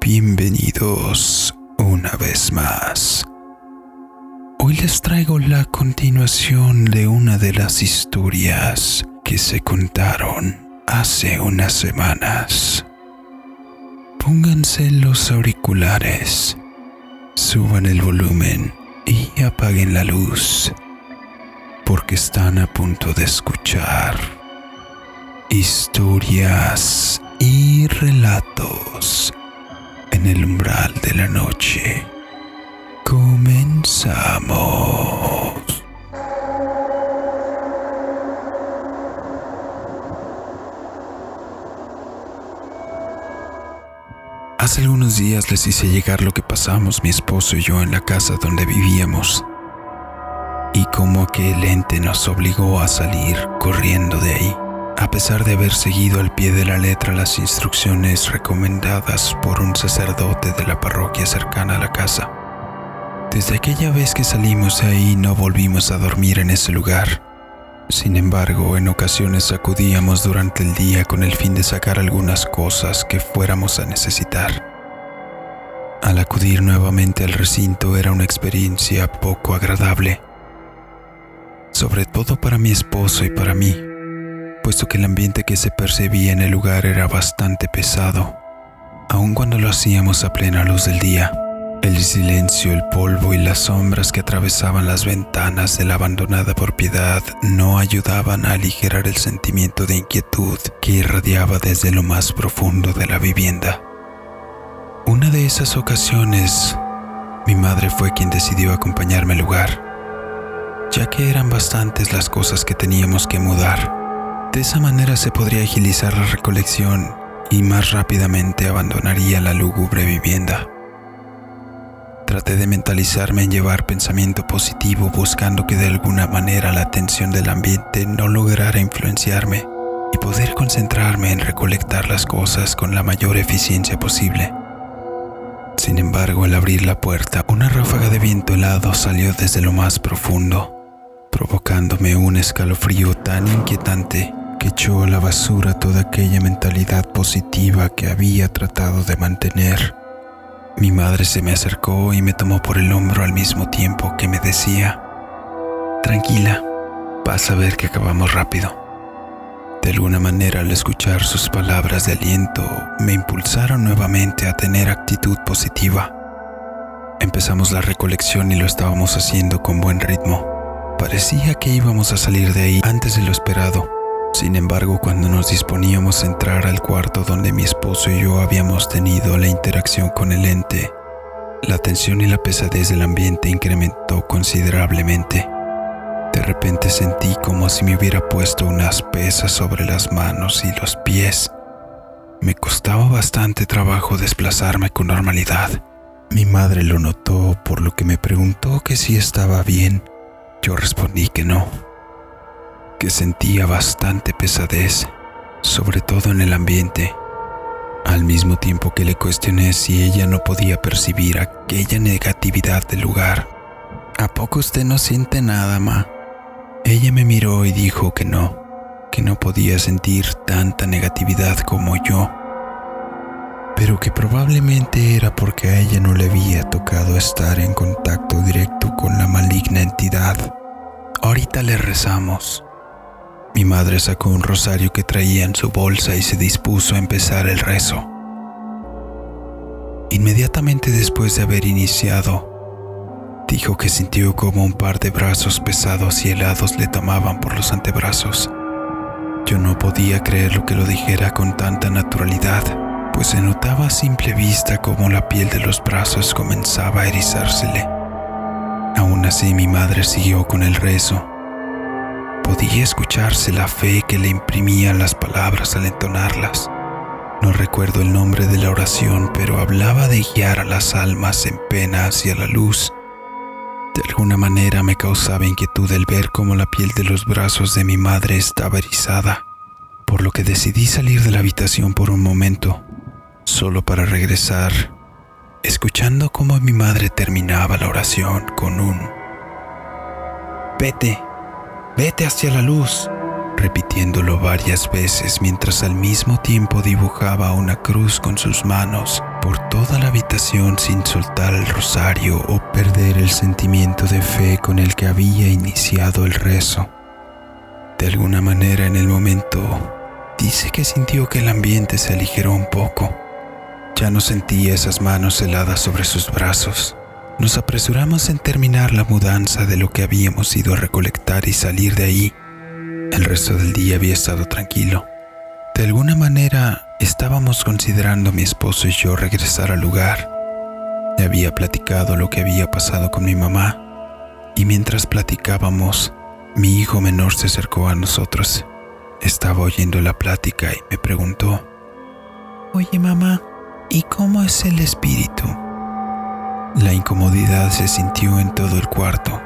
bienvenidos una vez más. Hoy les traigo la continuación de una de las historias que se contaron hace unas semanas. Pónganse los auriculares, suban el volumen y apaguen la luz, porque están a punto de escuchar historias y relatos en el umbral de la noche. Comenzamos. Hace algunos días les hice llegar lo que pasamos mi esposo y yo en la casa donde vivíamos y cómo aquel ente nos obligó a salir corriendo de ahí a pesar de haber seguido al pie de la letra las instrucciones recomendadas por un sacerdote de la parroquia cercana a la casa. Desde aquella vez que salimos de ahí no volvimos a dormir en ese lugar. Sin embargo, en ocasiones acudíamos durante el día con el fin de sacar algunas cosas que fuéramos a necesitar. Al acudir nuevamente al recinto era una experiencia poco agradable, sobre todo para mi esposo y para mí, puesto que el ambiente que se percibía en el lugar era bastante pesado, aun cuando lo hacíamos a plena luz del día. El silencio, el polvo y las sombras que atravesaban las ventanas de la abandonada propiedad no ayudaban a aligerar el sentimiento de inquietud que irradiaba desde lo más profundo de la vivienda. Una de esas ocasiones, mi madre fue quien decidió acompañarme al lugar, ya que eran bastantes las cosas que teníamos que mudar de esa manera se podría agilizar la recolección y más rápidamente abandonaría la lúgubre vivienda. Traté de mentalizarme en llevar pensamiento positivo buscando que de alguna manera la tensión del ambiente no lograra influenciarme y poder concentrarme en recolectar las cosas con la mayor eficiencia posible. Sin embargo, al abrir la puerta, una ráfaga de viento helado salió desde lo más profundo, provocándome un escalofrío tan inquietante que echó a la basura toda aquella mentalidad positiva que había tratado de mantener. Mi madre se me acercó y me tomó por el hombro al mismo tiempo que me decía, Tranquila, vas a ver que acabamos rápido. De alguna manera al escuchar sus palabras de aliento me impulsaron nuevamente a tener actitud positiva. Empezamos la recolección y lo estábamos haciendo con buen ritmo. Parecía que íbamos a salir de ahí antes de lo esperado sin embargo, cuando nos disponíamos a entrar al cuarto donde mi esposo y yo habíamos tenido la interacción con el ente, la tensión y la pesadez del ambiente incrementó considerablemente. De repente sentí como si me hubiera puesto unas pesas sobre las manos y los pies. Me costaba bastante trabajo desplazarme con normalidad. Mi madre lo notó por lo que me preguntó que si estaba bien. Yo respondí que no que sentía bastante pesadez, sobre todo en el ambiente, al mismo tiempo que le cuestioné si ella no podía percibir aquella negatividad del lugar. ¿A poco usted no siente nada, ma? Ella me miró y dijo que no, que no podía sentir tanta negatividad como yo, pero que probablemente era porque a ella no le había tocado estar en contacto directo con la maligna entidad. Ahorita le rezamos, mi madre sacó un rosario que traía en su bolsa y se dispuso a empezar el rezo. Inmediatamente después de haber iniciado, dijo que sintió como un par de brazos pesados y helados le tomaban por los antebrazos. Yo no podía creer lo que lo dijera con tanta naturalidad, pues se notaba a simple vista como la piel de los brazos comenzaba a erizársele. Aún así mi madre siguió con el rezo Podía escucharse la fe que le imprimían las palabras al entonarlas. No recuerdo el nombre de la oración, pero hablaba de guiar a las almas en pena hacia la luz. De alguna manera me causaba inquietud el ver cómo la piel de los brazos de mi madre estaba erizada, por lo que decidí salir de la habitación por un momento, solo para regresar, escuchando cómo mi madre terminaba la oración con un Vete, Vete hacia la luz, repitiéndolo varias veces mientras al mismo tiempo dibujaba una cruz con sus manos por toda la habitación sin soltar el rosario o perder el sentimiento de fe con el que había iniciado el rezo. De alguna manera en el momento dice que sintió que el ambiente se aligeró un poco. Ya no sentía esas manos heladas sobre sus brazos. Nos apresuramos en terminar la mudanza de lo que habíamos ido a recolectar y salir de ahí. El resto del día había estado tranquilo. De alguna manera estábamos considerando mi esposo y yo regresar al lugar. Le había platicado lo que había pasado con mi mamá y mientras platicábamos, mi hijo menor se acercó a nosotros. Estaba oyendo la plática y me preguntó, Oye mamá, ¿y cómo es el espíritu? La incomodidad se sintió en todo el cuarto.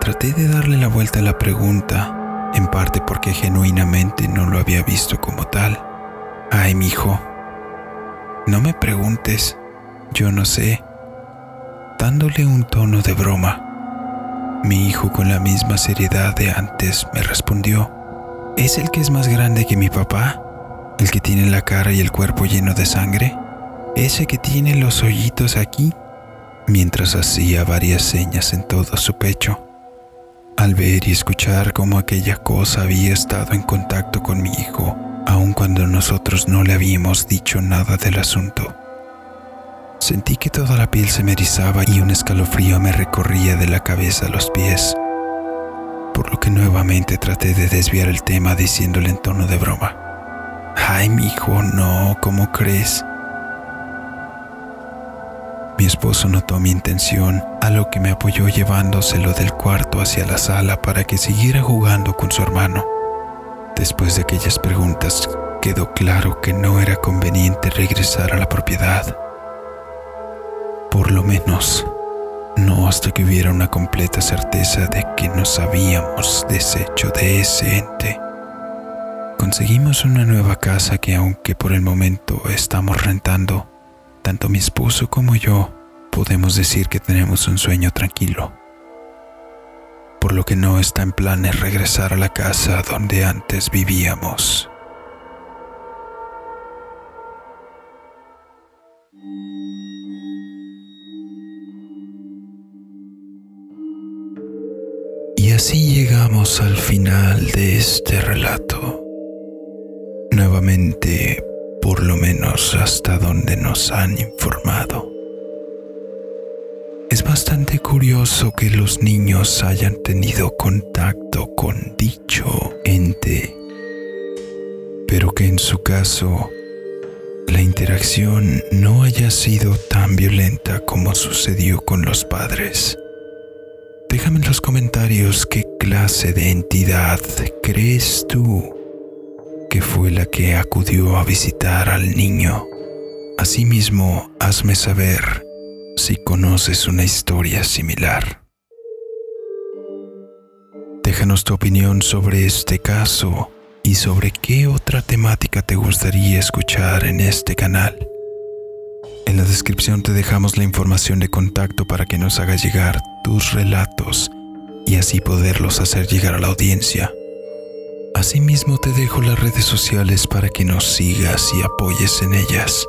Traté de darle la vuelta a la pregunta, en parte porque genuinamente no lo había visto como tal. Ay, mi hijo, no me preguntes, yo no sé. Dándole un tono de broma, mi hijo con la misma seriedad de antes me respondió, ¿es el que es más grande que mi papá? ¿El que tiene la cara y el cuerpo lleno de sangre? Ese que tiene los hoyitos aquí, mientras hacía varias señas en todo su pecho. Al ver y escuchar cómo aquella cosa había estado en contacto con mi hijo, aun cuando nosotros no le habíamos dicho nada del asunto. Sentí que toda la piel se me erizaba y un escalofrío me recorría de la cabeza a los pies, por lo que nuevamente traté de desviar el tema diciéndole en tono de broma. Ay, mi hijo, no, ¿cómo crees? Mi esposo notó mi intención, a lo que me apoyó llevándoselo del cuarto hacia la sala para que siguiera jugando con su hermano. Después de aquellas preguntas, quedó claro que no era conveniente regresar a la propiedad. Por lo menos, no hasta que hubiera una completa certeza de que nos habíamos deshecho de ese ente. Conseguimos una nueva casa que aunque por el momento estamos rentando, tanto mi esposo como yo podemos decir que tenemos un sueño tranquilo, por lo que no está en planes regresar a la casa donde antes vivíamos. Y así llegamos al final de este relato. Nuevamente por lo menos hasta donde nos han informado. Es bastante curioso que los niños hayan tenido contacto con dicho ente, pero que en su caso la interacción no haya sido tan violenta como sucedió con los padres. Déjame en los comentarios qué clase de entidad crees tú fue la que acudió a visitar al niño. Asimismo, hazme saber si conoces una historia similar. Déjanos tu opinión sobre este caso y sobre qué otra temática te gustaría escuchar en este canal. En la descripción te dejamos la información de contacto para que nos hagas llegar tus relatos y así poderlos hacer llegar a la audiencia. Asimismo te dejo las redes sociales para que nos sigas y apoyes en ellas.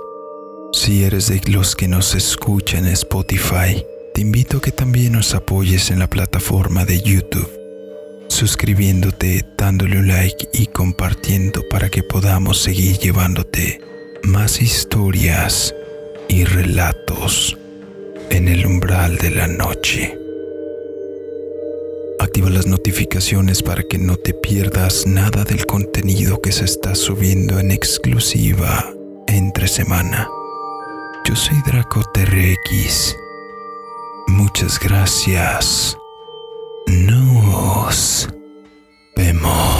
Si eres de los que nos escuchan en Spotify, te invito a que también nos apoyes en la plataforma de YouTube, suscribiéndote, dándole un like y compartiendo para que podamos seguir llevándote más historias y relatos en el umbral de la noche. Activa las notificaciones para que no te pierdas nada del contenido que se está subiendo en exclusiva entre semana. Yo soy Draco TRX. Muchas gracias. Nos vemos.